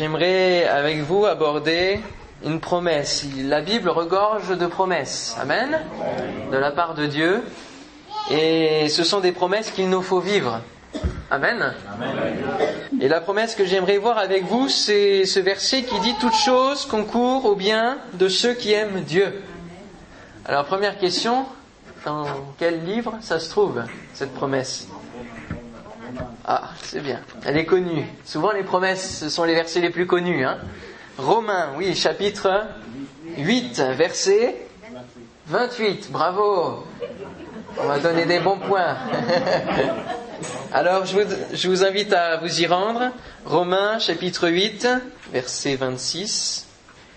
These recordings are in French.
J'aimerais avec vous aborder une promesse. La Bible regorge de promesses. Amen. De la part de Dieu. Et ce sont des promesses qu'il nous faut vivre. Amen. Et la promesse que j'aimerais voir avec vous, c'est ce verset qui dit Toute chose concourt au bien de ceux qui aiment Dieu. Alors première question, dans quel livre ça se trouve, cette promesse? Ah, c'est bien. Elle est connue. Souvent les promesses, ce sont les versets les plus connus. Hein. Romains, oui, chapitre 8, verset 28. Bravo. On va donner des bons points. Alors, je vous, invite à vous y rendre. Romains, chapitre 8, verset 26.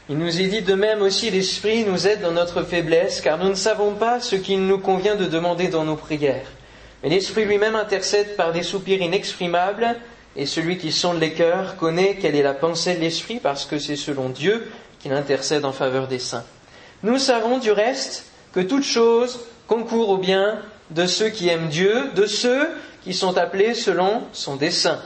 Il nous est dit de même aussi l'Esprit nous aide dans notre faiblesse, car nous ne savons pas ce qu'il nous convient de demander dans nos prières. Mais l'Esprit lui-même intercède par des soupirs inexprimables, et celui qui sonde les cœurs connaît quelle est la pensée de l'Esprit, parce que c'est selon Dieu qu'il intercède en faveur des saints. Nous savons du reste que toute chose concourt au bien de ceux qui aiment Dieu, de ceux qui sont appelés selon son dessein.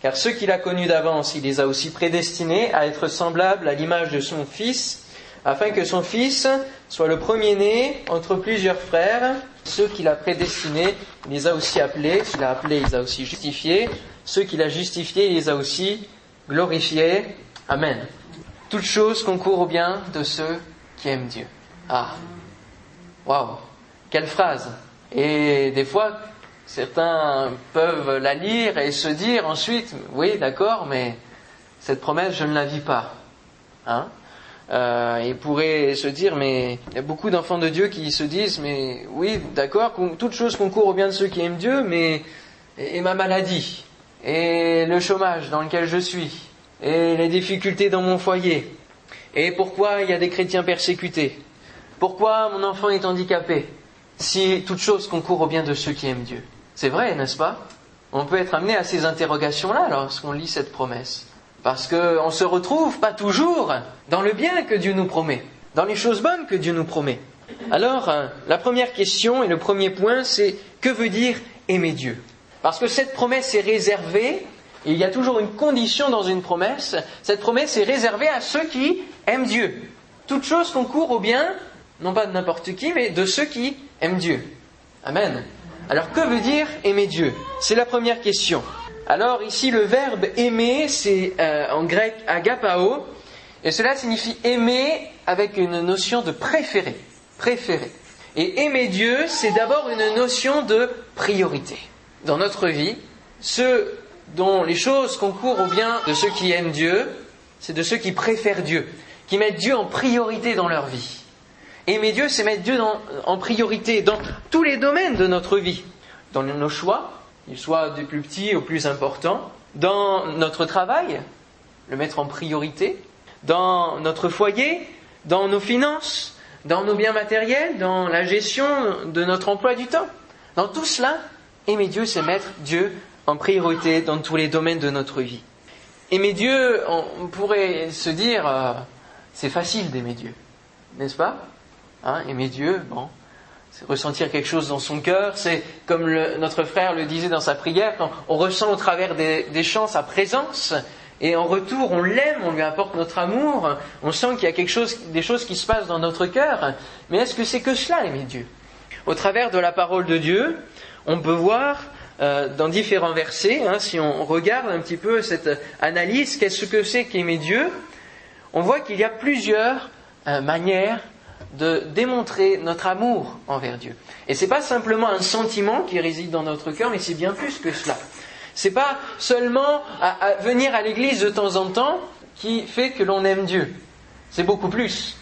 Car ceux qu'il a connus d'avance, il les a aussi prédestinés à être semblables à l'image de son Fils, afin que son Fils soit le premier-né entre plusieurs frères. Ceux qu'il a prédestinés, il les a aussi appelés. S'il a appelé, il les a aussi justifiés. Ceux qu'il a justifiés, il les a aussi glorifiés. Amen. Toute chose concourt au bien de ceux qui aiment Dieu. Ah, waouh, quelle phrase. Et des fois, certains peuvent la lire et se dire ensuite, oui, d'accord, mais cette promesse, je ne la vis pas. Hein? Euh, ils pourraient se dire, mais il y a beaucoup d'enfants de Dieu qui se disent, mais oui, d'accord, toute chose concourt au bien de ceux qui aiment Dieu, mais et, ma maladie, et le chômage dans lequel je suis, et les difficultés dans mon foyer, et pourquoi il y a des chrétiens persécutés, pourquoi mon enfant est handicapé, si toute chose concourt au bien de ceux qui aiment Dieu. C'est vrai, n'est-ce pas? On peut être amené à ces interrogations-là lorsqu'on lit cette promesse. Parce qu'on ne se retrouve pas toujours dans le bien que Dieu nous promet, dans les choses bonnes que Dieu nous promet. Alors, euh, la première question et le premier point, c'est que veut dire aimer Dieu? Parce que cette promesse est réservée, il y a toujours une condition dans une promesse, cette promesse est réservée à ceux qui aiment Dieu. Toute chose concourt au bien, non pas de n'importe qui, mais de ceux qui aiment Dieu. Amen. Alors, que veut dire aimer Dieu? C'est la première question. Alors ici le verbe aimer, c'est euh, en grec agapao, et cela signifie aimer avec une notion de préférer, préférer. Et aimer Dieu, c'est d'abord une notion de priorité. Dans notre vie, ceux dont les choses concourent au bien de ceux qui aiment Dieu, c'est de ceux qui préfèrent Dieu, qui mettent Dieu en priorité dans leur vie. Aimer Dieu, c'est mettre Dieu en priorité dans tous les domaines de notre vie, dans nos choix, il soit du plus petit au plus important, dans notre travail, le mettre en priorité, dans notre foyer, dans nos finances, dans nos biens matériels, dans la gestion de notre emploi du temps. Dans tout cela, aimer Dieu, c'est mettre Dieu en priorité dans tous les domaines de notre vie. Aimer Dieu, on pourrait se dire, euh, c'est facile d'aimer Dieu, n'est-ce pas? Hein, Aimer Dieu, bon, ressentir quelque chose dans son cœur, c'est comme notre frère le disait dans sa prière, quand on ressent au travers des, chants sa présence, et en retour on l'aime, on lui apporte notre amour, on sent qu'il y a quelque chose, des choses qui se passent dans notre cœur, mais est-ce que c'est que cela aimer Dieu? Au travers de la parole de Dieu, on peut voir euh, dans différents versets, hein, si on regarde un petit peu cette analyse, qu'est-ce que c'est qu'aimer Dieu, on voit qu'il y a plusieurs euh, manières de démontrer notre amour envers Dieu. Et ce n'est pas simplement un sentiment qui réside dans notre cœur, mais c'est bien plus que cela. Ce n'est pas seulement à, venir à l'église de temps en temps qui fait que l'on aime Dieu. C'est beaucoup plus.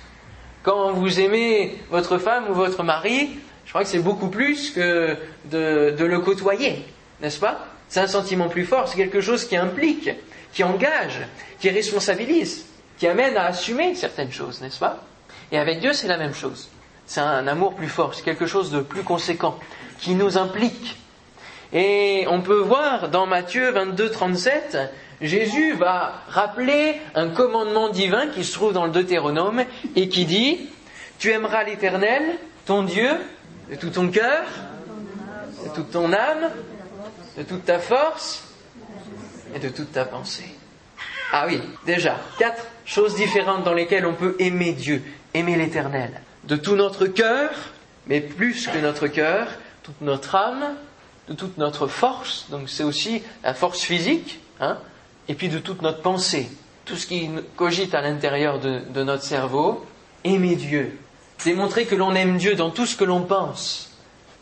Quand vous aimez votre femme ou votre mari, je crois que c'est beaucoup plus que de le côtoyer, n'est-ce pas? C'est un sentiment plus fort, c'est quelque chose qui implique, qui engage, qui responsabilise, qui amène à assumer certaines choses, n'est-ce pas? Et avec Dieu, c'est la même chose. C'est un amour plus fort, c'est quelque chose de plus conséquent, qui nous implique. Et on peut voir dans Matthieu 22, 37, Jésus va rappeler un commandement divin qui se trouve dans le Deutéronome et qui dit, tu aimeras l'Éternel, ton Dieu, de tout ton cœur, de toute ton âme, de toute ta force et de toute ta pensée. Ah oui, déjà, quatre choses différentes dans lesquelles on peut aimer Dieu, aimer l'Éternel. De tout notre cœur, mais plus que notre cœur, toute notre âme, de toute notre force, donc c'est aussi la force physique, hein, et puis de toute notre pensée, tout ce qui cogite à l'intérieur de, notre cerveau, aimer Dieu, démontrer que l'on aime Dieu dans tout ce que l'on pense.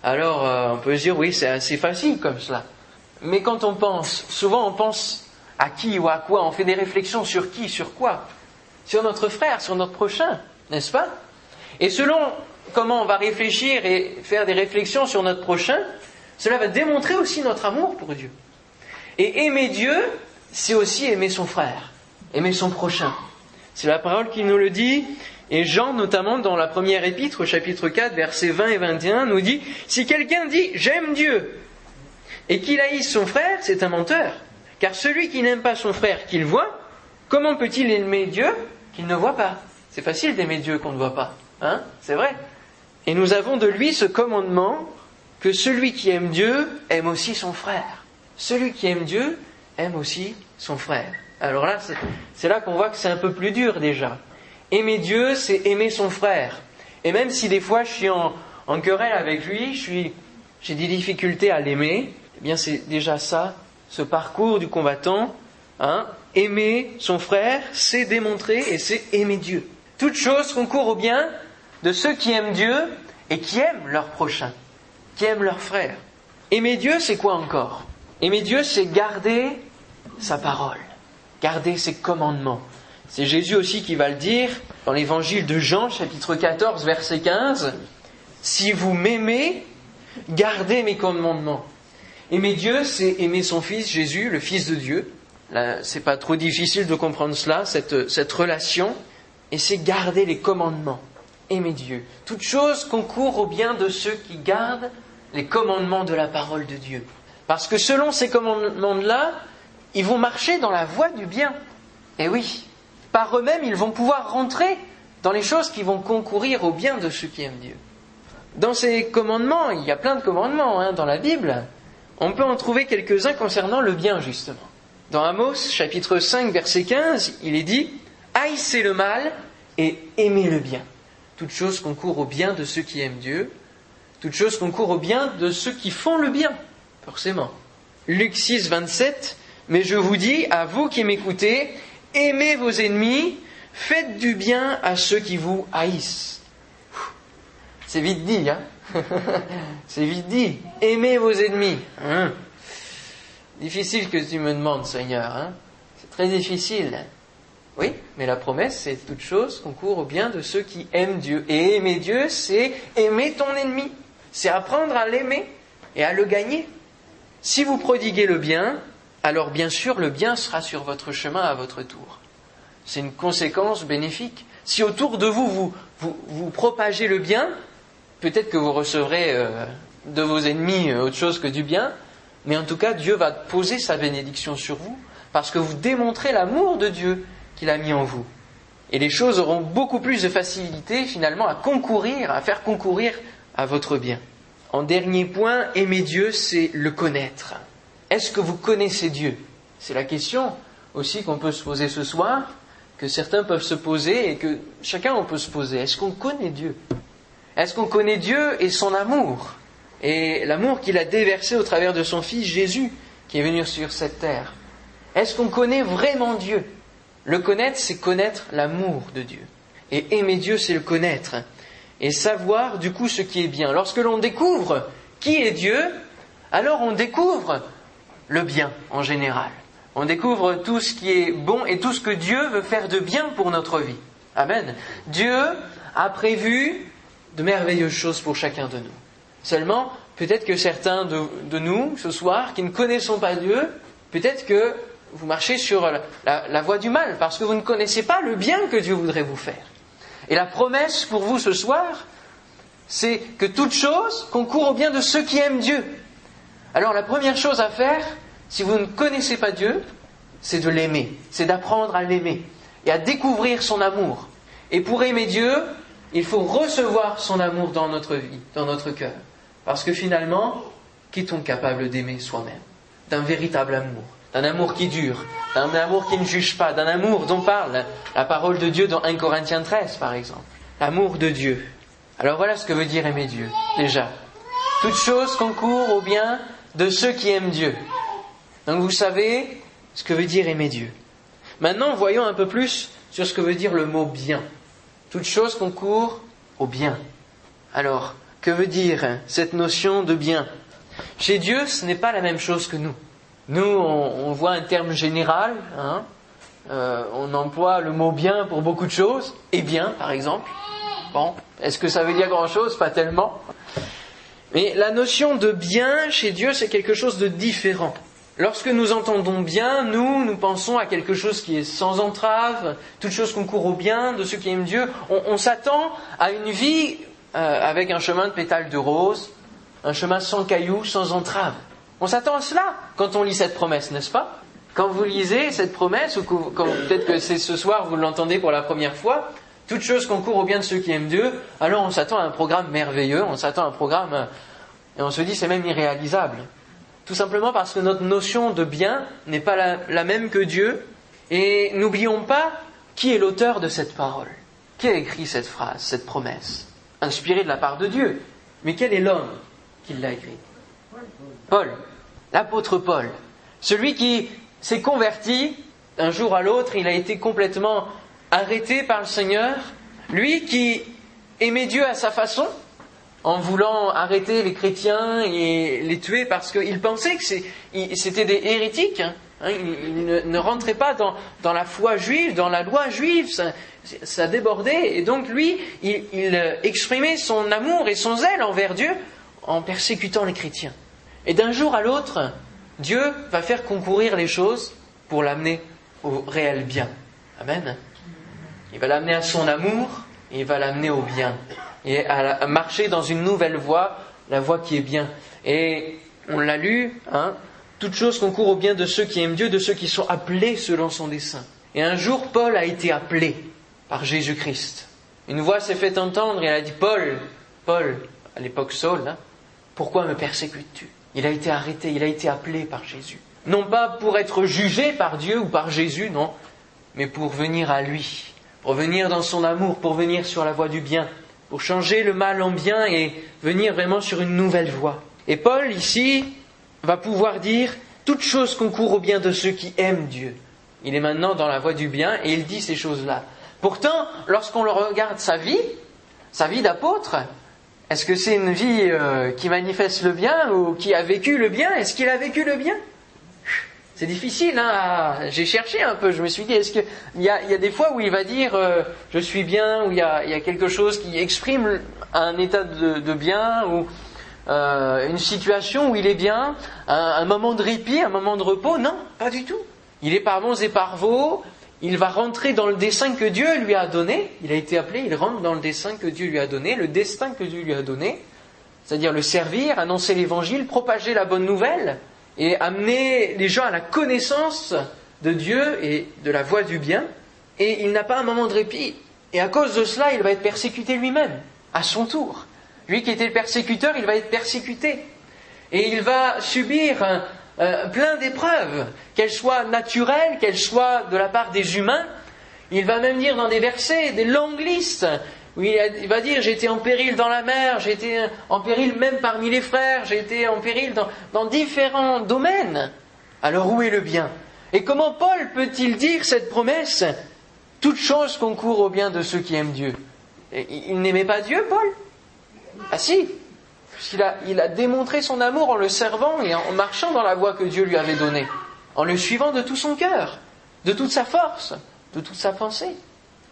Alors euh, on peut se dire oui, c'est assez facile comme cela. Mais quand on pense, souvent on pense à qui ou à quoi, on fait des réflexions sur qui, sur quoi? Sur notre frère, sur notre prochain, n'est-ce pas? Et selon comment on va réfléchir et faire des réflexions sur notre prochain, cela va démontrer aussi notre amour pour Dieu. Et aimer Dieu, c'est aussi aimer son frère, aimer son prochain. C'est la parole qui nous le dit. Et Jean, notamment dans la première épître, au chapitre 4, versets 20 et 21, nous dit, si quelqu'un dit j'aime Dieu et qu'il haïsse son frère, c'est un menteur. Car celui qui n'aime pas son frère qu'il voit, comment peut-il aimer Dieu qu'il ne voit pas? C'est facile d'aimer Dieu qu'on ne voit pas. Hein C'est vrai. Et nous avons de lui ce commandement que celui qui aime Dieu aime aussi son frère. Celui qui aime Dieu aime aussi son frère. Alors là, c'est là qu'on voit que c'est un peu plus dur déjà. Aimer Dieu, c'est aimer son frère. Et même si des fois je suis en, querelle avec lui, j'ai des difficultés à l'aimer, eh bien c'est déjà ça, ce parcours du combattant. Hein, aimer son frère, c'est démontrer et c'est aimer Dieu. Toute chose concourt au bien de ceux qui aiment Dieu et qui aiment leur prochain, qui aiment leur frère. Aimer Dieu, c'est quoi encore? Aimer Dieu, c'est garder sa parole, garder ses commandements. C'est Jésus aussi qui va le dire dans l'évangile de Jean, chapitre 14, verset 15. Si vous m'aimez, gardez mes commandements. Aimer Dieu, c'est aimer son Fils Jésus, le Fils de Dieu. C'est pas trop difficile de comprendre cela, cette, cette relation. Et c'est garder les commandements. Aimer Dieu. Toute chose concourt au bien de ceux qui gardent les commandements de la parole de Dieu. Parce que selon ces commandements-là, ils vont marcher dans la voie du bien. Et oui, par eux-mêmes, ils vont pouvoir rentrer dans les choses qui vont concourir au bien de ceux qui aiment Dieu. Dans ces commandements, il y a plein de commandements hein, dans la Bible. On peut en trouver quelques-uns concernant le bien, justement. Dans Amos, chapitre 5, verset 15, il est dit Haïssez le mal et aimez le bien. Toute chose concourt au bien de ceux qui aiment Dieu. Toute chose concourt au bien de ceux qui font le bien, forcément. Luc 6, 27 Mais je vous dis, à vous qui m'écoutez, aimez vos ennemis, faites du bien à ceux qui vous haïssent. C'est vite dit, hein C'est vite dit. Aimez vos ennemis. Hein difficile que tu me demandes, Seigneur. Hein c'est très difficile. Oui, mais la promesse, c'est toute chose concourt au bien de ceux qui aiment Dieu. Et aimer Dieu, c'est aimer ton ennemi. C'est apprendre à l'aimer et à le gagner. Si vous prodiguez le bien, alors bien sûr le bien sera sur votre chemin à votre tour. C'est une conséquence bénéfique. Si autour de vous vous, propagez le bien, peut-être que vous recevrez euh, de vos ennemis euh, autre chose que du bien, mais en tout cas Dieu va poser sa bénédiction sur vous parce que vous démontrez l'amour de Dieu qu'il a mis en vous. Et les choses auront beaucoup plus de facilité finalement à concourir, à faire concourir à votre bien. En dernier point, aimer Dieu, c'est le connaître. Est-ce que vous connaissez Dieu? C'est la question aussi qu'on peut se poser ce soir, que certains peuvent se poser et que chacun on peut se poser. Est-ce qu'on connaît Dieu? Est-ce qu'on connaît Dieu et son amour? Et l'amour qu'il a déversé au travers de son Fils Jésus qui est venu sur cette terre? Est-ce qu'on connaît vraiment Dieu? Le connaître, c'est connaître l'amour de Dieu. Et aimer Dieu, c'est le connaître. Et savoir du coup ce qui est bien. Lorsque l'on découvre qui est Dieu, alors on découvre le bien en général. On découvre tout ce qui est bon et tout ce que Dieu veut faire de bien pour notre vie. Amen. Dieu a prévu de merveilleuses choses pour chacun de nous. Seulement, peut-être que certains de, nous, ce soir, qui ne connaissons pas Dieu, peut-être que vous marchez sur la, voie du mal, parce que vous ne connaissez pas le bien que Dieu voudrait vous faire. Et la promesse pour vous ce soir, c'est que toute chose concourt au bien de ceux qui aiment Dieu. Alors la première chose à faire, si vous ne connaissez pas Dieu, c'est de l'aimer, c'est d'apprendre à l'aimer et à découvrir son amour. Et pour aimer Dieu, il faut recevoir son amour dans notre vie, dans notre cœur. Parce que finalement, qui est-on capable d'aimer soi-même? D'un véritable amour. D'un amour qui dure, d'un amour qui ne juge pas, d'un amour dont parle la parole de Dieu dans 1 Corinthiens 13 par exemple. L'amour de Dieu. Alors voilà ce que veut dire aimer Dieu, déjà. Toute chose concourt au bien de ceux qui aiment Dieu. Donc vous savez ce que veut dire aimer Dieu. Maintenant, voyons un peu plus sur ce que veut dire le mot bien. Toute chose concourt au bien. Alors, que veut dire cette notion de bien? Chez Dieu, ce n'est pas la même chose que nous. Nous, on, voit un terme général, hein, euh, on emploie le mot bien pour beaucoup de choses, et bien, par exemple. Bon, est-ce que ça veut dire grand-chose? Pas tellement. Mais la notion de bien chez Dieu, c'est quelque chose de différent. Lorsque nous entendons bien, nous, nous pensons à quelque chose qui est sans entrave, toute chose concourt au bien de ceux qui aiment Dieu. On, s'attend à une vie euh, avec un chemin de pétales de rose, un chemin sans cailloux, sans entrave. On s'attend à cela quand on lit cette promesse, n'est-ce pas? Quand vous lisez cette promesse, ou peut-être que c'est ce soir vous l'entendez pour la première fois, toute chose concourt au bien de ceux qui aiment Dieu, alors on s'attend à un programme merveilleux, on s'attend à un programme, et on se dit c'est même irréalisable. Tout simplement parce que notre notion de bien n'est pas la, même que Dieu. Et n'oublions pas qui est l'auteur de cette parole. Qui a écrit cette phrase, cette promesse? Inspirée de la part de Dieu. Mais quel est l'homme qui l'a écrit Paul, l'apôtre Paul. Celui qui s'est converti d'un jour à l'autre, il a été complètement arrêté par le Seigneur. Lui qui aimait Dieu à sa façon, en voulant arrêter les chrétiens et les tuer parce qu'ils pensaient que c'était des hérétiques. Hein. Hein, ils ne, rentraient pas dans, la foi juive, dans la loi juive, ça, débordait. Et donc lui, il, exprimait son amour et son zèle envers Dieu en persécutant les chrétiens. Et d'un jour à l'autre, Dieu va faire concourir les choses pour l'amener au réel bien. Amen. Il va l'amener à son amour et il va l'amener au bien et à marcher dans une nouvelle voie, la voie qui est bien. Et on l'a lu, hein, toute chose concourt au bien de ceux qui aiment Dieu, de ceux qui sont appelés selon son dessein. Et un jour, Paul a été appelé par Jésus-Christ. Une voix s'est fait entendre et elle a dit Paul, Paul, à l'époque Saul, hein, pourquoi me persécutes-tu? Il a été arrêté, il a été appelé par Jésus. Non pas pour être jugé par Dieu ou par Jésus, non, mais pour venir à lui, pour venir dans son amour, pour venir sur la voie du bien, pour changer le mal en bien et venir vraiment sur une nouvelle voie. Et Paul, ici, va pouvoir dire toute chose concourt au bien de ceux qui aiment Dieu. Il est maintenant dans la voie du bien et il dit ces choses-là. Pourtant, lorsqu'on regarde sa vie, sa vie d'apôtre, est-ce que c'est une vie euh, qui manifeste le bien ou qui a vécu le bien? Est-ce qu'il a vécu le bien? C'est difficile, hein, j'ai cherché un peu, je me suis dit, est-ce qu'il y a, y a des fois où il va dire euh, je suis bien, où il y a, y a, quelque chose qui exprime un état de, de bien, ou euh, une situation où il est bien, un, un, moment de répit, un moment de repos? Non, pas du tout. Il est par bons et par vaux, il va rentrer dans le dessein que Dieu lui a donné, il a été appelé, il rentre dans le dessein que Dieu lui a donné, le destin que Dieu lui a donné, c'est-à-dire le servir, annoncer l'évangile, propager la bonne nouvelle, et amener les gens à la connaissance de Dieu et de la voie du bien, et il n'a pas un moment de répit. Et à cause de cela, il va être persécuté lui-même, à son tour. Lui qui était le persécuteur, il va être persécuté. Et il va subir euh, plein d'épreuves, qu'elles soient naturelles, qu'elles soient de la part des humains. Il va même dire dans des versets des longues listes oui, il va dire été en péril dans la mer, été en péril même parmi les frères, été en péril dans, différents domaines. Alors où est le bien? Et comment Paul peut-il dire cette promesse? Toute chose concourt au bien de ceux qui aiment Dieu. il n'aimait pas Dieu, Paul? Ah si Puisqu'il a, il a démontré son amour en le servant et en marchant dans la voie que Dieu lui avait donnée, en le suivant de tout son cœur, de toute sa force, de toute sa pensée.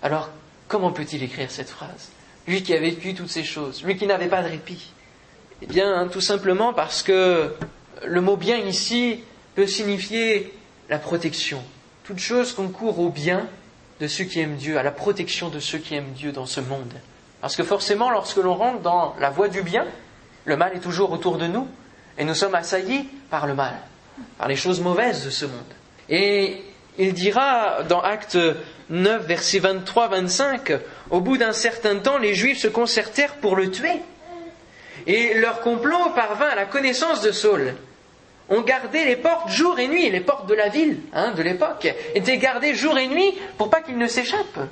Alors, Comment peut-il écrire cette phrase? Lui qui a vécu toutes ces choses, lui qui n'avait pas de répit. Eh bien, tout simplement parce que le mot bien ici peut signifier la protection. Toute chose concourt au bien de ceux qui aiment Dieu, à la protection de ceux qui aiment Dieu dans ce monde. Parce que forcément, lorsque l'on rentre dans la voie du bien, le mal est toujours autour de nous, et nous sommes assaillis par le mal, par les choses mauvaises de ce monde. Et il dira dans Acte 9, versets 23-25, au bout d'un certain temps, les Juifs se concertèrent pour le tuer. Et leur complot parvint à la connaissance de Saul. ont gardé les portes jour et nuit. Les portes de la ville hein, de l'époque étaient gardées jour et nuit pour pas qu'ils ne s'échappent.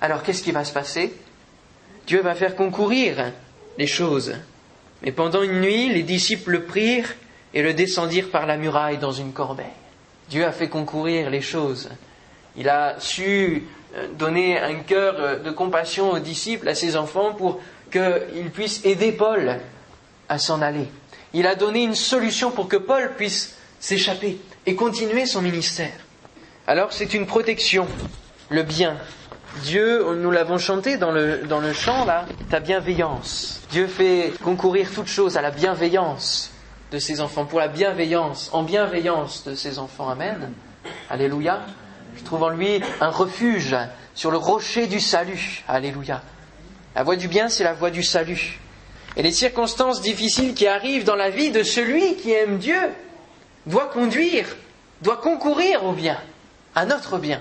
Alors qu'est-ce qui va se passer? Dieu va faire concourir les choses. Mais pendant une nuit, les disciples le prirent et le descendirent par la muraille dans une corbeille. Dieu a fait concourir les choses. Il a su euh, donner un cœur euh, de compassion aux disciples, à ses enfants, pour qu'ils puissent aider Paul à s'en aller. Il a donné une solution pour que Paul puisse s'échapper et continuer son ministère. Alors c'est une protection, le bien. Dieu, nous l'avons chanté dans le, dans le chant là, ta bienveillance. Dieu fait concourir toute chose à la bienveillance de ses enfants, pour la bienveillance, en bienveillance de ses enfants. Amen. Alléluia. Je trouve en lui un refuge sur le rocher du salut. Alléluia. La voie du bien, c'est la voie du salut. Et les circonstances difficiles qui arrivent dans la vie de celui qui aime Dieu doivent conduire, doivent concourir au bien, à notre bien.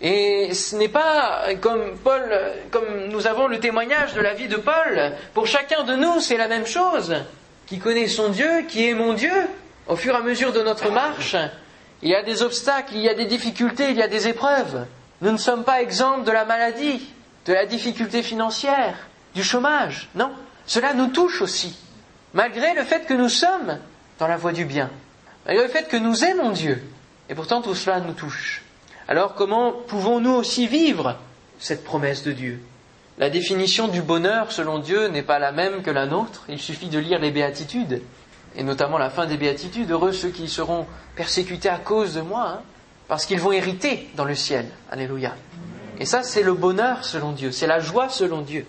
Et ce n'est pas comme Paul, comme nous avons le témoignage de la vie de Paul. Pour chacun de nous, c'est la même chose. Qui connaît son Dieu, qui est mon Dieu, au fur et à mesure de notre marche, il y a des obstacles, il y a des difficultés, il y a des épreuves. Nous ne sommes pas exempts de la maladie, de la difficulté financière, du chômage. Non, cela nous touche aussi, malgré le fait que nous sommes dans la voie du bien, malgré le fait que nous aimons Dieu. Et pourtant tout cela nous touche. Alors comment pouvons-nous aussi vivre cette promesse de Dieu? La définition du bonheur selon Dieu n'est pas la même que la nôtre. Il suffit de lire les béatitudes, et notamment la fin des béatitudes. Heureux ceux qui seront persécutés à cause de moi, hein, parce qu'ils vont hériter dans le ciel. Alléluia. Et ça, c'est le bonheur selon Dieu, c'est la joie selon Dieu.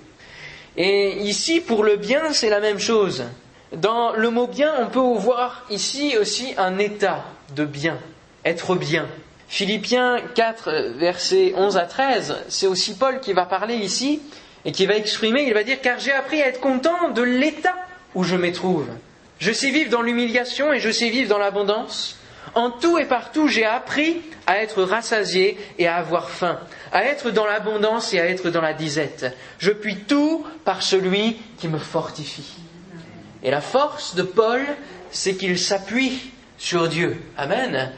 Et ici, pour le bien, c'est la même chose. Dans le mot bien, on peut voir ici aussi un état de bien, être bien. Philippiens 4, versets 11 à 13, c'est aussi Paul qui va parler ici et qui va exprimer, il va dire, car j'ai appris à être content de l'état où je me trouve. Je sais vivre dans l'humiliation et je sais vivre dans l'abondance. En tout et partout, j'ai appris à être rassasié et à avoir faim, à être dans l'abondance et à être dans la disette. Je puis tout par celui qui me fortifie. Et la force de Paul, c'est qu'il s'appuie sur Dieu. Amen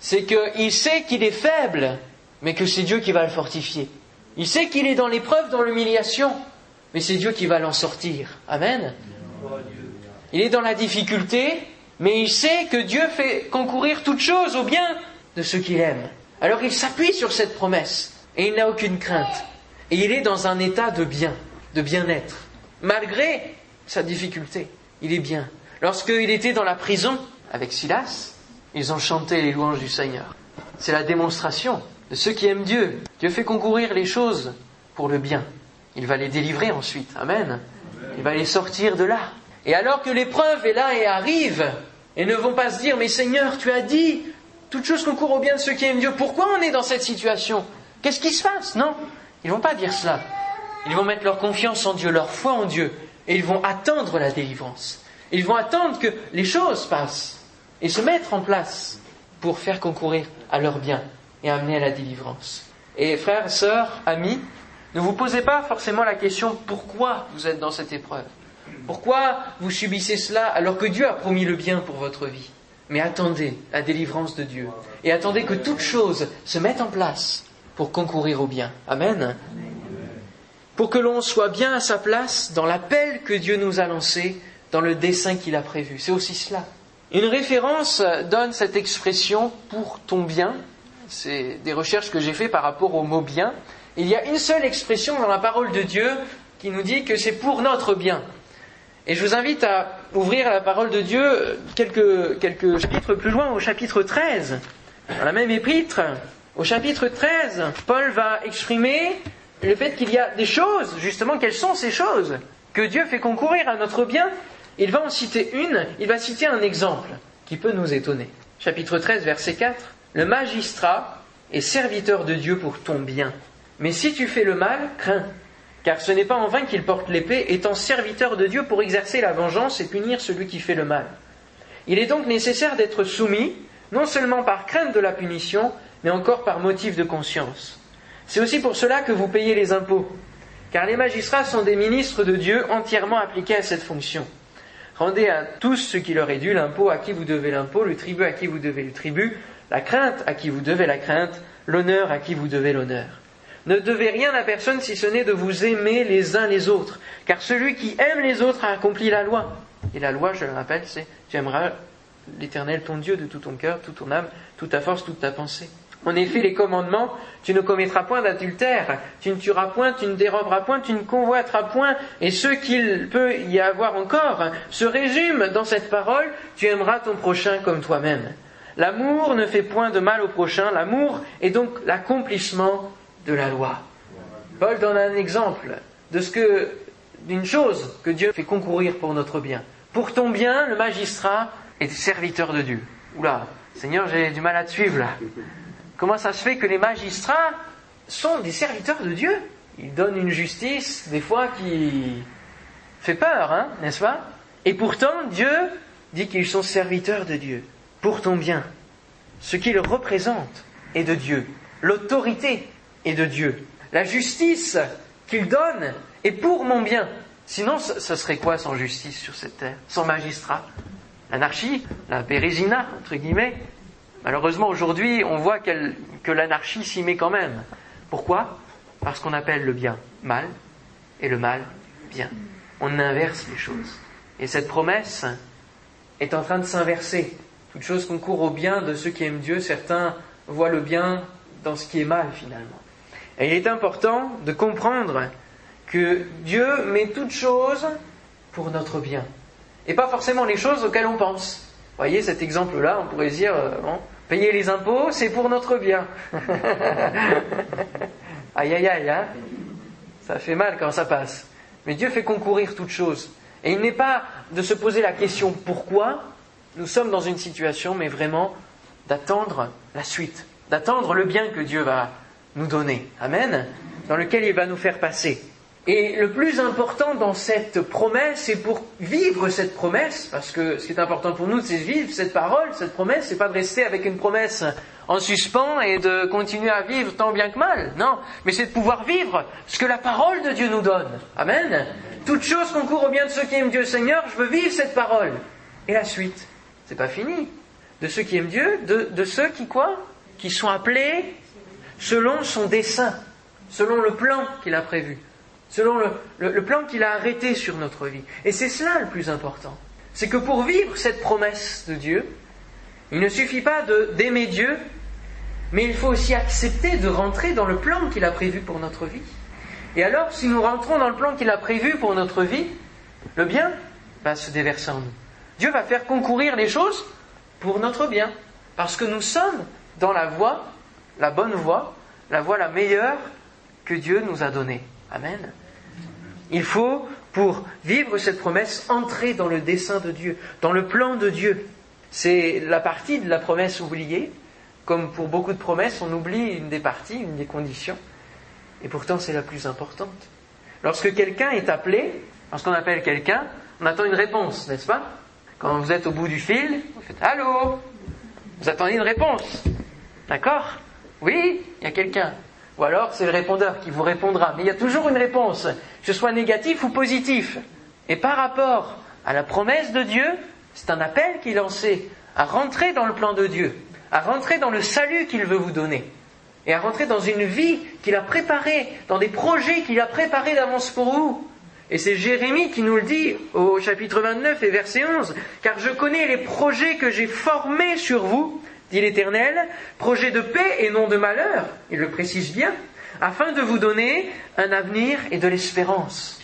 c'est qu'il sait qu'il est faible, mais que c'est Dieu qui va le fortifier. Il sait qu'il est dans l'épreuve, dans l'humiliation, mais c'est Dieu qui va l'en sortir. Amen. Il est dans la difficulté, mais il sait que Dieu fait concourir toute chose au bien de ceux qu'il aime. Alors il s'appuie sur cette promesse et il n'a aucune crainte. Et il est dans un état de bien, de bien-être. Malgré sa difficulté, il est bien. Lorsqu'il était dans la prison avec Silas, ils ont chanté les louanges du Seigneur. C'est la démonstration de ceux qui aiment Dieu. Dieu fait concourir les choses pour le bien. Il va les délivrer ensuite. Amen. Il va les sortir de là. Et alors que l'épreuve est là et arrive, et ne vont pas se dire, mais Seigneur, tu as dit, toute chose concourt au bien de ceux qui aiment Dieu. Pourquoi on est dans cette situation? Qu'est-ce qui se passe? Non. Ils ne vont pas dire cela. Ils vont mettre leur confiance en Dieu, leur foi en Dieu, et ils vont attendre la délivrance. Ils vont attendre que les choses passent et se mettre en place pour faire concourir à leur bien et amener à la délivrance. Et frères, sœurs, amis, ne vous posez pas forcément la question pourquoi vous êtes dans cette épreuve? Pourquoi vous subissez cela alors que Dieu a promis le bien pour votre vie? Mais attendez la délivrance de Dieu. Et attendez que toutes choses se mettent en place pour concourir au bien. Amen. Pour que l'on soit bien à sa place dans l'appel que Dieu nous a lancé, dans le dessein qu'il a prévu. C'est aussi cela. Une référence donne cette expression pour ton bien. C'est des recherches que j'ai faites par rapport au mot bien. Il y a une seule expression dans la parole de Dieu qui nous dit que c'est pour notre bien. Et je vous invite à ouvrir la parole de Dieu quelques, quelques chapitres plus loin, au chapitre 13. Dans la même épître, au chapitre 13, Paul va exprimer le fait qu'il y a des choses, justement, quelles sont ces choses que Dieu fait concourir à notre bien il va en citer une, il va citer un exemple qui peut nous étonner. Chapitre 13, verset 4. Le magistrat est serviteur de Dieu pour ton bien. Mais si tu fais le mal, crains, car ce n'est pas en vain qu'il porte l'épée, étant serviteur de Dieu pour exercer la vengeance et punir celui qui fait le mal. Il est donc nécessaire d'être soumis, non seulement par crainte de la punition, mais encore par motif de conscience. C'est aussi pour cela que vous payez les impôts, car les magistrats sont des ministres de Dieu entièrement appliqués à cette fonction. Rendez à tous ce qui leur est dû, l'impôt à qui vous devez l'impôt, le tribut à qui vous devez le tribut, la crainte à qui vous devez la crainte, l'honneur à qui vous devez l'honneur. Ne devez rien à personne si ce n'est de vous aimer les uns les autres, car celui qui aime les autres a accompli la loi. Et la loi, je le rappelle, c'est tu aimeras l'Éternel ton Dieu de tout ton cœur, toute ton âme, toute ta force, toute ta pensée. En effet, les commandements, tu ne commettras point d'adultère, tu ne tueras point, tu ne déroberas point, tu ne convoiteras point, et ce qu'il peut y avoir encore se résume dans cette parole, tu aimeras ton prochain comme toi-même. L'amour ne fait point de mal au prochain, l'amour est donc l'accomplissement de la loi. Paul donne un exemple de ce que, d'une chose que Dieu fait concourir pour notre bien. Pour ton bien, le magistrat est serviteur de Dieu. Oula, Seigneur, j'ai du mal à te suivre là. Comment ça se fait que les magistrats sont des serviteurs de Dieu? Ils donnent une justice, des fois, qui fait peur, hein, n'est-ce pas? Et pourtant, Dieu dit qu'ils sont serviteurs de Dieu, pour ton bien. Ce qu'ils représentent est de Dieu. L'autorité est de Dieu. La justice qu'il donne est pour mon bien. Sinon, ce serait quoi sans justice sur cette terre? Sans magistrat? L'anarchie, la pérésina, entre guillemets? Malheureusement, aujourd'hui, on voit que l'anarchie s'y met quand même. Pourquoi? Parce qu'on appelle le bien mal et le mal bien. On inverse les choses. Et cette promesse est en train de s'inverser. Toute chose concourt au bien de ceux qui aiment Dieu. Certains voient le bien dans ce qui est mal, finalement. Et il est important de comprendre que Dieu met toutes choses pour notre bien. Et pas forcément les choses auxquelles on pense. Vous voyez cet exemple-là, on pourrait dire, euh, payer les impôts, c'est pour notre bien. aïe aïe aïe, hein ça fait mal quand ça passe. Mais Dieu fait concourir toutes choses. Et il n'est pas de se poser la question pourquoi nous sommes dans une situation, mais vraiment d'attendre la suite, d'attendre le bien que Dieu va nous donner. Amen. Dans lequel il va nous faire passer. Et le plus important dans cette promesse, et pour vivre cette promesse, parce que ce qui est important pour nous, c'est de vivre cette parole, cette promesse, c'est pas de rester avec une promesse en suspens et de continuer à vivre tant bien que mal. Non, mais c'est de pouvoir vivre ce que la parole de Dieu nous donne. Amen. Toute chose concourt au bien de ceux qui aiment Dieu Seigneur, je veux vivre cette parole. Et la suite, c'est pas fini. De ceux qui aiment Dieu, de, de ceux qui quoi? Qui sont appelés selon son dessein, selon le plan qu'il a prévu selon le, plan qu'il a arrêté sur notre vie. Et c'est cela le plus important. C'est que pour vivre cette promesse de Dieu, il ne suffit pas d'aimer Dieu, mais il faut aussi accepter de rentrer dans le plan qu'il a prévu pour notre vie. Et alors, si nous rentrons dans le plan qu'il a prévu pour notre vie, le bien va se déverser en nous. Dieu va faire concourir les choses pour notre bien, parce que nous sommes dans la voie, la bonne voie, la voie la meilleure que Dieu nous a donnée. Amen. Il faut, pour vivre cette promesse, entrer dans le dessein de Dieu, dans le plan de Dieu. C'est la partie de la promesse oubliée. Comme pour beaucoup de promesses, on oublie une des parties, une des conditions. Et pourtant, c'est la plus importante. Lorsque quelqu'un est appelé, lorsqu'on appelle quelqu'un, on attend une réponse, n'est-ce pas? Quand vous êtes au bout du fil, vous faites Allô Vous attendez une réponse. D'accord? Oui, il y a quelqu'un. Ou alors c'est le répondeur qui vous répondra. Mais il y a toujours une réponse, que ce soit négatif ou positif. Et par rapport à la promesse de Dieu, c'est un appel qui est lancé à rentrer dans le plan de Dieu, à rentrer dans le salut qu'il veut vous donner, et à rentrer dans une vie qu'il a préparée, dans des projets qu'il a préparés d'avance pour vous. Et c'est Jérémie qui nous le dit au chapitre 29 et verset 11, car je connais les projets que j'ai formés sur vous, dit l'Éternel, projet de paix et non de malheur, il le précise bien, afin de vous donner un avenir et de l'espérance.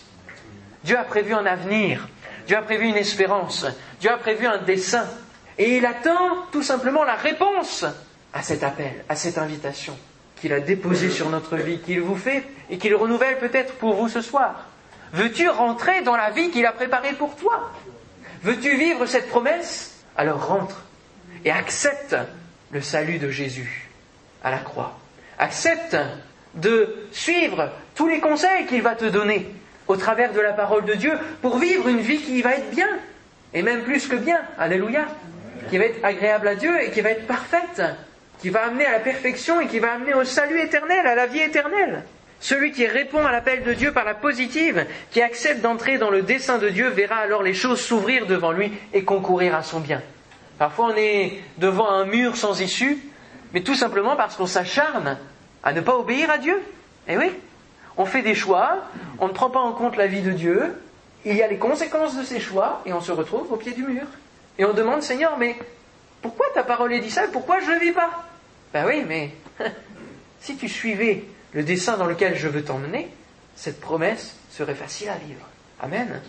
Dieu a prévu un avenir, Dieu a prévu une espérance, Dieu a prévu un dessein, et il attend tout simplement la réponse à cet appel, à cette invitation qu'il a déposée sur notre vie, qu'il vous fait et qu'il renouvelle peut-être pour vous ce soir. Veux-tu rentrer dans la vie qu'il a préparée pour toi? Veux-tu vivre cette promesse? Alors rentre et accepte le salut de Jésus à la croix. Accepte de suivre tous les conseils qu'il va te donner au travers de la parole de Dieu pour vivre une vie qui va être bien, et même plus que bien, alléluia, qui va être agréable à Dieu et qui va être parfaite, qui va amener à la perfection et qui va amener au salut éternel, à la vie éternelle. Celui qui répond à l'appel de Dieu par la positive, qui accepte d'entrer dans le dessein de Dieu, verra alors les choses s'ouvrir devant lui et concourir à son bien. Parfois on est devant un mur sans issue, mais tout simplement parce qu'on s'acharne à ne pas obéir à Dieu. Eh oui, on fait des choix, on ne prend pas en compte la vie de Dieu, il y a les conséquences de ces choix, et on se retrouve au pied du mur. Et on demande, Seigneur, mais pourquoi ta parole est dit ça Pourquoi je ne vis pas? Ben oui, mais si tu suivais le dessein dans lequel je veux t'emmener, cette promesse serait facile à vivre. Amen.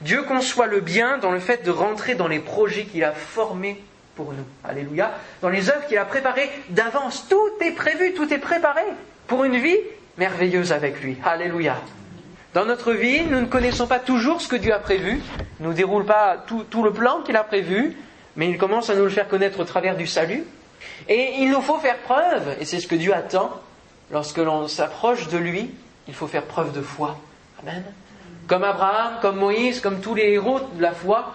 Dieu conçoit le bien dans le fait de rentrer dans les projets qu'il a formés pour nous. Alléluia. Dans les œuvres qu'il a préparées d'avance. Tout est prévu, tout est préparé pour une vie merveilleuse avec lui. Alléluia. Dans notre vie, nous ne connaissons pas toujours ce que Dieu a prévu, il ne nous déroule pas tout, tout le plan qu'il a prévu, mais il commence à nous le faire connaître au travers du salut. Et il nous faut faire preuve, et c'est ce que Dieu attend, lorsque l'on s'approche de lui, il faut faire preuve de foi. Amen. Comme Abraham, comme Moïse, comme tous les héros de la foi,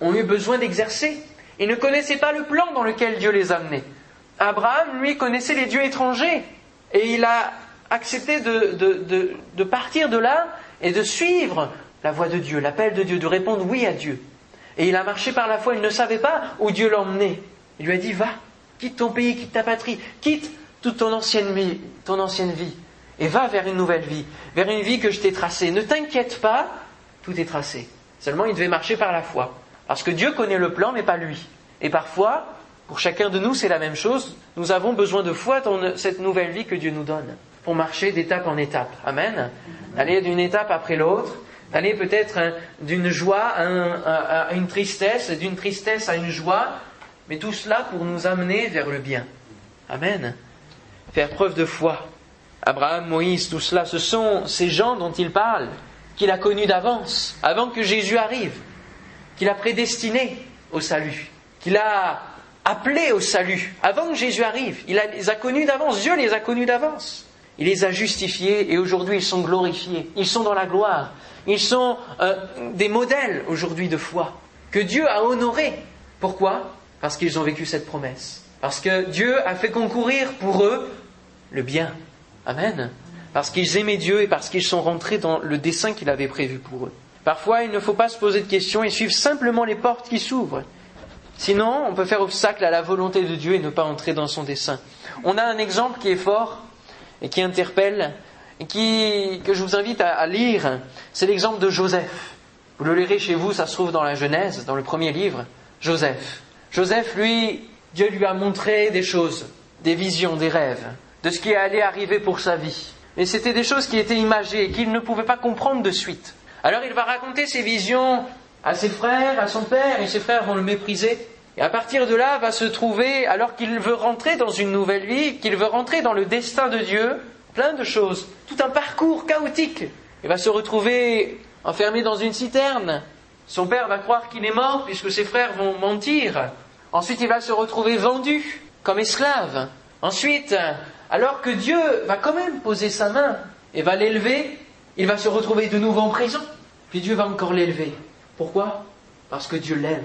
ont eu besoin d'exercer. Ils ne connaissaient pas le plan dans lequel Dieu les amenait. Abraham, lui, connaissait les dieux étrangers. Et il a accepté de, partir de là et de suivre la voie de Dieu, l'appel de Dieu, de répondre oui à Dieu. Et il a marché par la foi, il ne savait pas où Dieu l'emmenait. Il lui a dit, va, quitte ton pays, quitte ta patrie, quitte toute ton ancienne vie, ton ancienne vie, et va vers une nouvelle vie, vers une vie que je t'ai tracée. Ne t'inquiète pas, tout est tracé. Seulement, il devait marcher par la foi. Parce que Dieu connaît le plan, mais pas lui. Et parfois, pour chacun de nous, c'est la même chose. Nous avons besoin de foi dans cette nouvelle vie que Dieu nous donne pour marcher d'étape en étape. Amen. D'aller d'une étape après l'autre, d'aller peut-être hein, d'une joie à, une tristesse, d'une tristesse à une joie, mais tout cela pour nous amener vers le bien. Amen. Faire preuve de foi. Abraham, Moïse, tout cela, ce sont ces gens dont il parle, qu'il a connus d'avance, avant que Jésus arrive, qu'il a prédestinés au salut, qu'il a appelés au salut, avant que Jésus arrive. Il les a connus d'avance, Dieu les a connus d'avance. Il les a justifiés et aujourd'hui ils sont glorifiés. Ils sont dans la gloire. Ils sont euh, des modèles aujourd'hui de foi que Dieu a honorés. Pourquoi? Parce qu'ils ont vécu cette promesse. Parce que Dieu a fait concourir pour eux le bien. Amen. Parce qu'ils aimaient Dieu et parce qu'ils sont rentrés dans le dessein qu'il avait prévu pour eux. Parfois, il ne faut pas se poser de questions et suivre simplement les portes qui s'ouvrent. Sinon, on peut faire obstacle à la volonté de Dieu et ne pas entrer dans son dessein. On a un exemple qui est fort et qui interpelle et que je vous invite à, lire, c'est l'exemple de Joseph. Vous le lirez chez vous, ça se trouve dans la Genèse, dans le premier livre. Joseph. Joseph, lui, Dieu lui a montré des choses, des visions, des rêves, de ce qui allait arriver pour sa vie. Mais c'était des choses qui étaient imagées et qu'il ne pouvait pas comprendre de suite. Alors il va raconter ses visions à ses frères, à son père, et ses frères vont le mépriser. Et à partir de là, va se trouver, alors qu'il veut rentrer dans une nouvelle vie, qu'il veut rentrer dans le destin de Dieu, plein de choses, tout un parcours chaotique. Il va se retrouver enfermé dans une citerne. Son père va croire qu'il est mort puisque ses frères vont mentir. Ensuite, il va se retrouver vendu comme esclave. Ensuite, alors que Dieu va quand même poser sa main et va l'élever, il va se retrouver de nouveau en prison. Puis Dieu va encore l'élever. Pourquoi? Parce que Dieu l'aime.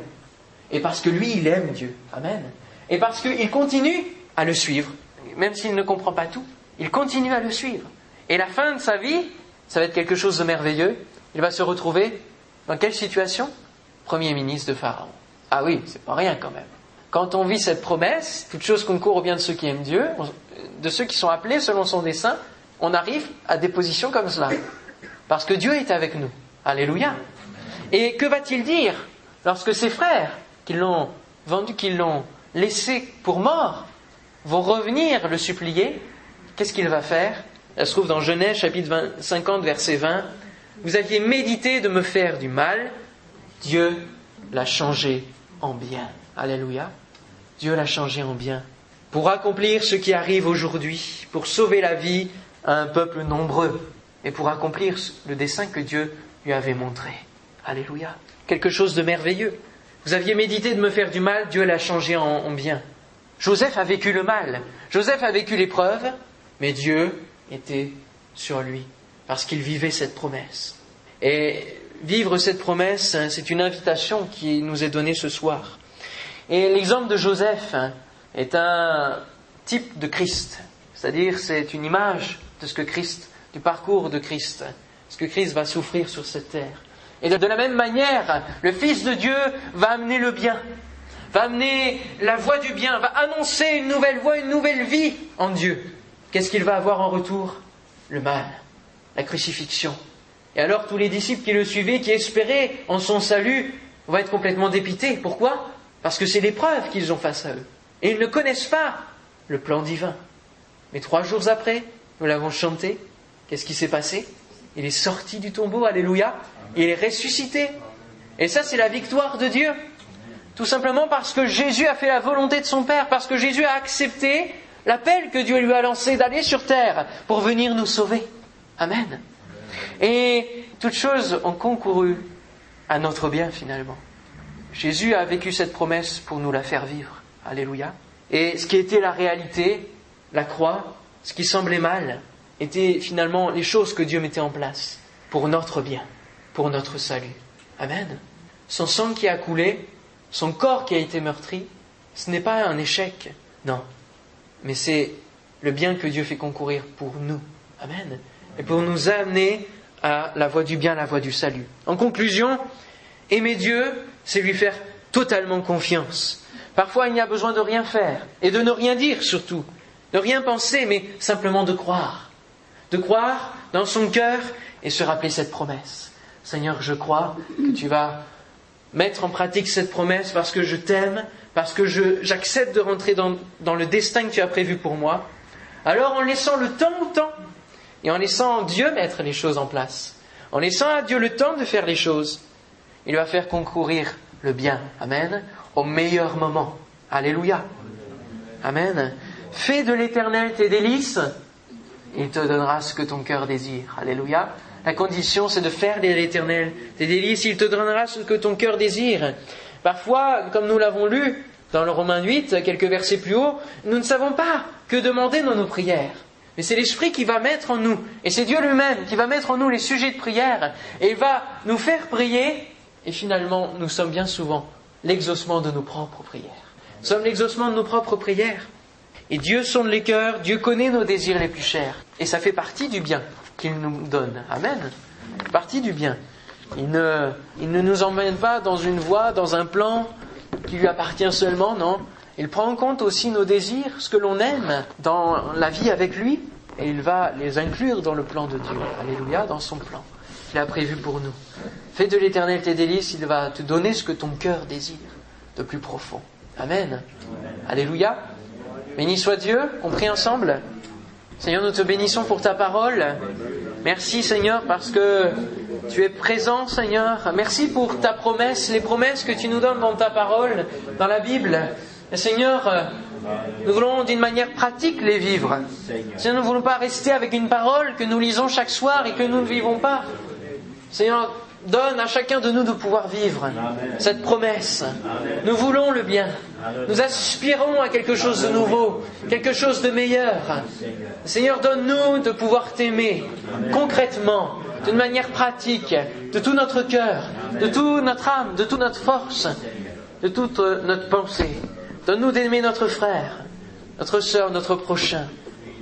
Et parce que lui, il aime Dieu. Amen. Et parce qu'il continue à le suivre, même s'il ne comprend pas tout, il continue à le suivre. Et la fin de sa vie, ça va être quelque chose de merveilleux. Il va se retrouver dans quelle situation? Premier ministre de Pharaon. Ah oui, c'est pas rien quand même. Quand on vit cette promesse, toute chose concourt au bien de ceux qui aiment Dieu, de ceux qui sont appelés selon son dessein, on arrive à des positions comme cela. Parce que Dieu est avec nous. Alléluia. Et que va-t-il dire lorsque ses frères qui l'ont vendu, qui l'ont laissé pour mort, vont revenir le supplier, qu'est-ce qu'il va faire? Elle se trouve dans Genèse chapitre 50 verset 20. Vous aviez médité de me faire du mal, Dieu l'a changé en bien. Alléluia. Dieu l'a changé en bien. Pour accomplir ce qui arrive aujourd'hui, pour sauver la vie à un peuple nombreux, et pour accomplir le dessein que Dieu lui avait montré. Alléluia. Quelque chose de merveilleux. Vous aviez médité de me faire du mal, Dieu l'a changé en, bien. Joseph a vécu le mal, Joseph a vécu l'épreuve, mais Dieu était sur lui, parce qu'il vivait cette promesse. Et vivre cette promesse, c'est une invitation qui nous est donnée ce soir. Et l'exemple de Joseph hein, est un type de Christ. C'est-à-dire, c'est une image de ce que Christ, du parcours de Christ, ce que Christ va souffrir sur cette terre. Et de la même manière, le Fils de Dieu va amener le bien, va amener la voie du bien, va annoncer une nouvelle voie, une nouvelle vie en Dieu. Qu'est-ce qu'il va avoir en retour? Le mal, la crucifixion. Et alors tous les disciples qui le suivaient, qui espéraient en son salut, vont être complètement dépités. Pourquoi? Parce que c'est l'épreuve qu'ils ont face à eux. Et ils ne connaissent pas le plan divin. Mais trois jours après, nous l'avons chanté, qu'est-ce qui s'est passé? Il est sorti du tombeau, alléluia, il est ressuscité. Et ça, c'est la victoire de Dieu. Tout simplement parce que Jésus a fait la volonté de son Père, parce que Jésus a accepté l'appel que Dieu lui a lancé d'aller sur terre pour venir nous sauver. Amen. Et toutes choses ont concouru à notre bien finalement. Jésus a vécu cette promesse pour nous la faire vivre. Alléluia. Et ce qui était la réalité, la croix, ce qui semblait mal, était finalement les choses que Dieu mettait en place pour notre bien, pour notre salut. Amen. Son sang qui a coulé, son corps qui a été meurtri, ce n'est pas un échec, non, mais c'est le bien que Dieu fait concourir pour nous. Amen. Et pour nous amener à la voie du bien, la voie du salut. En conclusion, aimer Dieu, c'est lui faire totalement confiance. Parfois, il n'y a besoin de rien faire et de ne rien dire surtout, de rien penser, mais simplement de croire. De croire dans son cœur et se rappeler cette promesse. Seigneur, je crois que tu vas mettre en pratique cette promesse parce que je t'aime, parce que j'accepte de rentrer dans, dans, le destin que tu as prévu pour moi. Alors en laissant le temps au temps et en laissant Dieu mettre les choses en place, en laissant à Dieu le temps de faire les choses, il va faire concourir le bien. Amen. Au meilleur moment. Alléluia. Amen. Fais de l'éternel tes délices, il te donnera ce que ton cœur désire. Alléluia. La condition, c'est de faire de l'éternel tes délices, il te donnera ce que ton cœur désire. Parfois, comme nous l'avons lu dans le Romain 8, quelques versets plus haut, nous ne savons pas que demander dans nos prières. Mais c'est l'Esprit qui va mettre en nous, et c'est Dieu lui-même qui va mettre en nous les sujets de prière, et il va nous faire prier, et finalement, nous sommes bien souvent l'exaucement de nos propres prières. Nous sommes l'exaucement de nos propres prières. Et Dieu sonde les cœurs, Dieu connaît nos désirs les plus chers. Et ça fait partie du bien qu'il nous donne. Amen. Partie du bien. Il ne, il ne nous emmène pas dans une voie, dans un plan qui lui appartient seulement, non. Il prend en compte aussi nos désirs, ce que l'on aime dans la vie avec lui, et il va les inclure dans le plan de Dieu. Alléluia, dans son plan qu'il a prévu pour nous. Fais de l'éternel tes délices, il va te donner ce que ton cœur désire de plus profond. Amen. Alléluia. Béni soit Dieu, on prie ensemble. Seigneur, nous te bénissons pour ta parole. Merci Seigneur parce que tu es présent Seigneur. Merci pour ta promesse, les promesses que tu nous donnes dans ta parole, dans la Bible. Seigneur, nous voulons d'une manière pratique les vivre. Seigneur, nous ne voulons pas rester avec une parole que nous lisons chaque soir et que nous ne vivons pas. Seigneur, donne à chacun de nous de pouvoir vivre cette promesse. Nous voulons le bien. Nous aspirons à quelque chose de nouveau, quelque chose de meilleur. Seigneur, donne-nous de pouvoir t'aimer concrètement, d'une manière pratique, de tout notre cœur, de toute notre âme, de toute notre force, de toute notre pensée. Donne-nous d'aimer notre frère, notre sœur, notre prochain.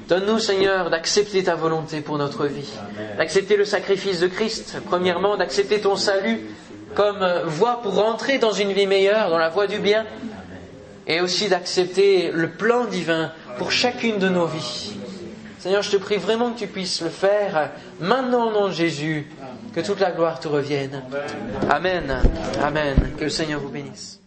Donne-nous, Seigneur, d'accepter ta volonté pour notre vie, d'accepter le sacrifice de Christ, premièrement, d'accepter ton salut comme voie pour rentrer dans une vie meilleure, dans la voie du bien, et aussi d'accepter le plan divin pour chacune de nos vies. Seigneur, je te prie vraiment que tu puisses le faire maintenant au nom de Jésus, que toute la gloire te revienne. Amen. Amen. Que le Seigneur vous bénisse.